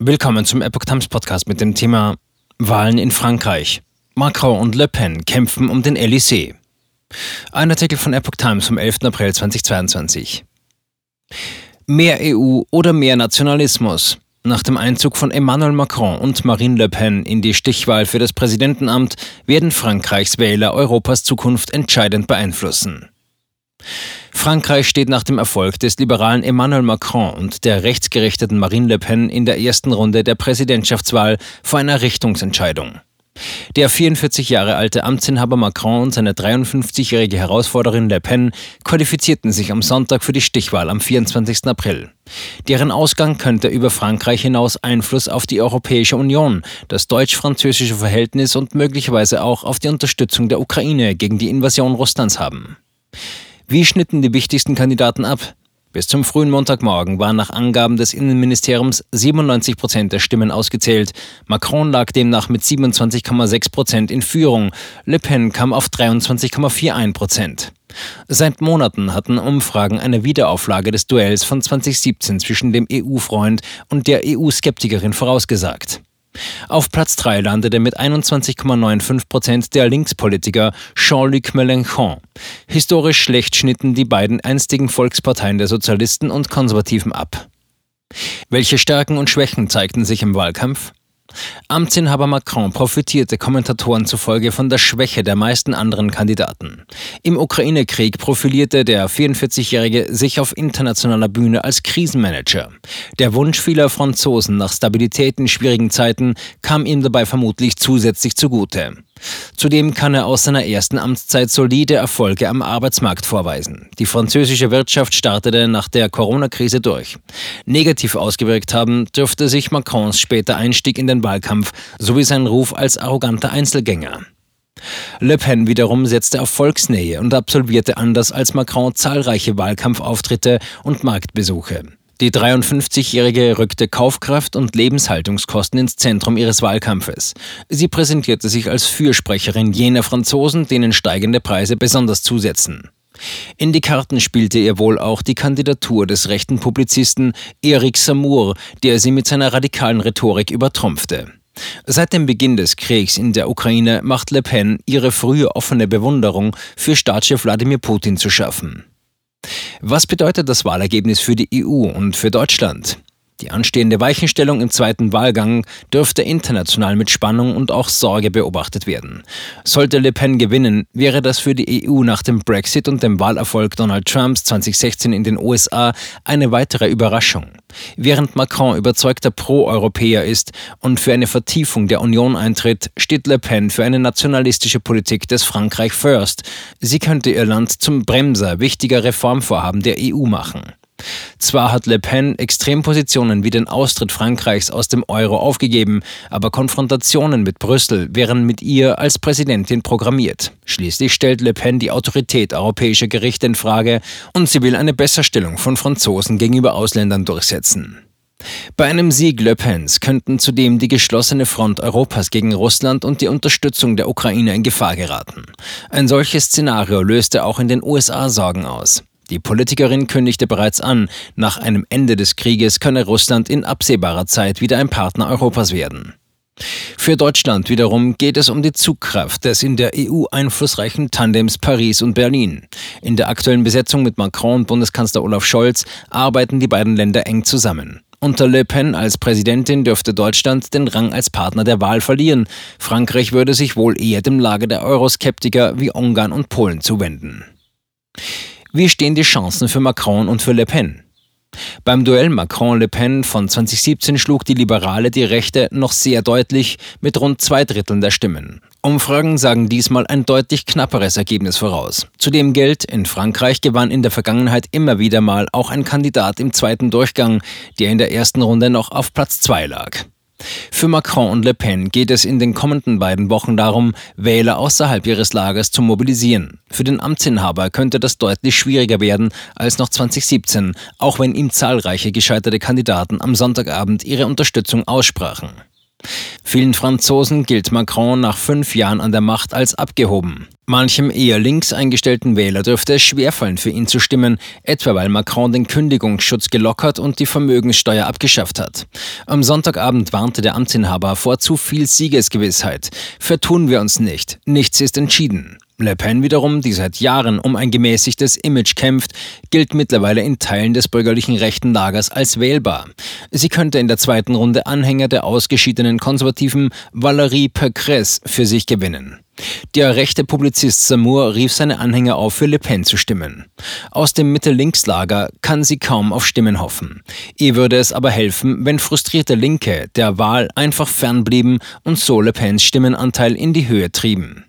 Willkommen zum Epoch Times Podcast mit dem Thema Wahlen in Frankreich. Macron und Le Pen kämpfen um den Élysée. Ein Artikel von Epoch Times vom 11. April 2022. Mehr EU oder mehr Nationalismus? Nach dem Einzug von Emmanuel Macron und Marine Le Pen in die Stichwahl für das Präsidentenamt werden Frankreichs Wähler Europas Zukunft entscheidend beeinflussen. Frankreich steht nach dem Erfolg des liberalen Emmanuel Macron und der rechtsgerichteten Marine Le Pen in der ersten Runde der Präsidentschaftswahl vor einer Richtungsentscheidung. Der 44 Jahre alte Amtsinhaber Macron und seine 53-jährige Herausforderin Le Pen qualifizierten sich am Sonntag für die Stichwahl am 24. April. Deren Ausgang könnte über Frankreich hinaus Einfluss auf die Europäische Union, das deutsch-französische Verhältnis und möglicherweise auch auf die Unterstützung der Ukraine gegen die Invasion Russlands haben. Wie schnitten die wichtigsten Kandidaten ab? Bis zum frühen Montagmorgen waren nach Angaben des Innenministeriums 97 Prozent der Stimmen ausgezählt. Macron lag demnach mit 27,6 Prozent in Führung. Le Pen kam auf 23,41 Prozent. Seit Monaten hatten Umfragen eine Wiederauflage des Duells von 2017 zwischen dem EU-Freund und der EU-Skeptikerin vorausgesagt. Auf Platz 3 landete mit 21,95 Prozent der Linkspolitiker Jean-Luc Mélenchon. Historisch schlecht schnitten die beiden einstigen Volksparteien der Sozialisten und Konservativen ab. Welche Stärken und Schwächen zeigten sich im Wahlkampf? Amtsinhaber Macron profitierte Kommentatoren zufolge von der Schwäche der meisten anderen Kandidaten. Im Ukraine-Krieg profilierte der 44-Jährige sich auf internationaler Bühne als Krisenmanager. Der Wunsch vieler Franzosen nach Stabilität in schwierigen Zeiten kam ihm dabei vermutlich zusätzlich zugute. Zudem kann er aus seiner ersten Amtszeit solide Erfolge am Arbeitsmarkt vorweisen. Die französische Wirtschaft startete nach der Corona-Krise durch. Negativ ausgewirkt haben dürfte sich Macrons später Einstieg in den Wahlkampf sowie sein Ruf als arroganter Einzelgänger. Le Pen wiederum setzte auf Volksnähe und absolvierte anders als Macron zahlreiche Wahlkampfauftritte und Marktbesuche. Die 53-Jährige rückte Kaufkraft und Lebenshaltungskosten ins Zentrum ihres Wahlkampfes. Sie präsentierte sich als Fürsprecherin jener Franzosen, denen steigende Preise besonders zusetzen. In die Karten spielte ihr wohl auch die Kandidatur des rechten Publizisten Eric Samour, der sie mit seiner radikalen Rhetorik übertrumpfte. Seit dem Beginn des Kriegs in der Ukraine macht Le Pen ihre frühe offene Bewunderung für Staatschef Wladimir Putin zu schaffen. Was bedeutet das Wahlergebnis für die EU und für Deutschland? Die anstehende Weichenstellung im zweiten Wahlgang dürfte international mit Spannung und auch Sorge beobachtet werden. Sollte Le Pen gewinnen, wäre das für die EU nach dem Brexit und dem Wahlerfolg Donald Trumps 2016 in den USA eine weitere Überraschung. Während Macron überzeugter Pro-Europäer ist und für eine Vertiefung der Union eintritt, steht Le Pen für eine nationalistische Politik des Frankreich First. Sie könnte ihr Land zum Bremser wichtiger Reformvorhaben der EU machen. Zwar hat Le Pen Extrempositionen wie den Austritt Frankreichs aus dem Euro aufgegeben, aber Konfrontationen mit Brüssel wären mit ihr als Präsidentin programmiert. Schließlich stellt Le Pen die Autorität europäischer Gerichte in Frage und sie will eine Besserstellung von Franzosen gegenüber Ausländern durchsetzen. Bei einem Sieg Le Pens könnten zudem die geschlossene Front Europas gegen Russland und die Unterstützung der Ukraine in Gefahr geraten. Ein solches Szenario löste auch in den USA Sorgen aus. Die Politikerin kündigte bereits an, nach einem Ende des Krieges könne Russland in absehbarer Zeit wieder ein Partner Europas werden. Für Deutschland wiederum geht es um die Zugkraft des in der EU einflussreichen Tandems Paris und Berlin. In der aktuellen Besetzung mit Macron und Bundeskanzler Olaf Scholz arbeiten die beiden Länder eng zusammen. Unter Le Pen als Präsidentin dürfte Deutschland den Rang als Partner der Wahl verlieren. Frankreich würde sich wohl eher dem Lager der Euroskeptiker wie Ungarn und Polen zuwenden. Wie stehen die Chancen für Macron und für Le Pen? Beim Duell Macron-Le Pen von 2017 schlug die Liberale die Rechte noch sehr deutlich mit rund zwei Dritteln der Stimmen. Umfragen sagen diesmal ein deutlich knapperes Ergebnis voraus. Zudem gilt, in Frankreich gewann in der Vergangenheit immer wieder mal auch ein Kandidat im zweiten Durchgang, der in der ersten Runde noch auf Platz zwei lag. Für Macron und Le Pen geht es in den kommenden beiden Wochen darum, Wähler außerhalb ihres Lagers zu mobilisieren. Für den Amtsinhaber könnte das deutlich schwieriger werden als noch 2017, auch wenn ihm zahlreiche gescheiterte Kandidaten am Sonntagabend ihre Unterstützung aussprachen. Vielen Franzosen gilt Macron nach fünf Jahren an der Macht als abgehoben. Manchem eher links eingestellten Wähler dürfte es schwerfallen, für ihn zu stimmen, etwa weil Macron den Kündigungsschutz gelockert und die Vermögenssteuer abgeschafft hat. Am Sonntagabend warnte der Amtsinhaber vor zu viel Siegesgewissheit. Vertun wir uns nicht. Nichts ist entschieden. Le Pen wiederum, die seit Jahren um ein gemäßigtes Image kämpft, gilt mittlerweile in Teilen des bürgerlichen rechten Lagers als wählbar. Sie könnte in der zweiten Runde Anhänger der ausgeschiedenen konservativen Valérie Pécresse für sich gewinnen. Der rechte Publizist Samour rief seine Anhänger auf, für Le Pen zu stimmen. Aus dem Mitte-Links-Lager kann sie kaum auf Stimmen hoffen. Ihr würde es aber helfen, wenn frustrierte Linke der Wahl einfach fernblieben und so Le Pens Stimmenanteil in die Höhe trieben.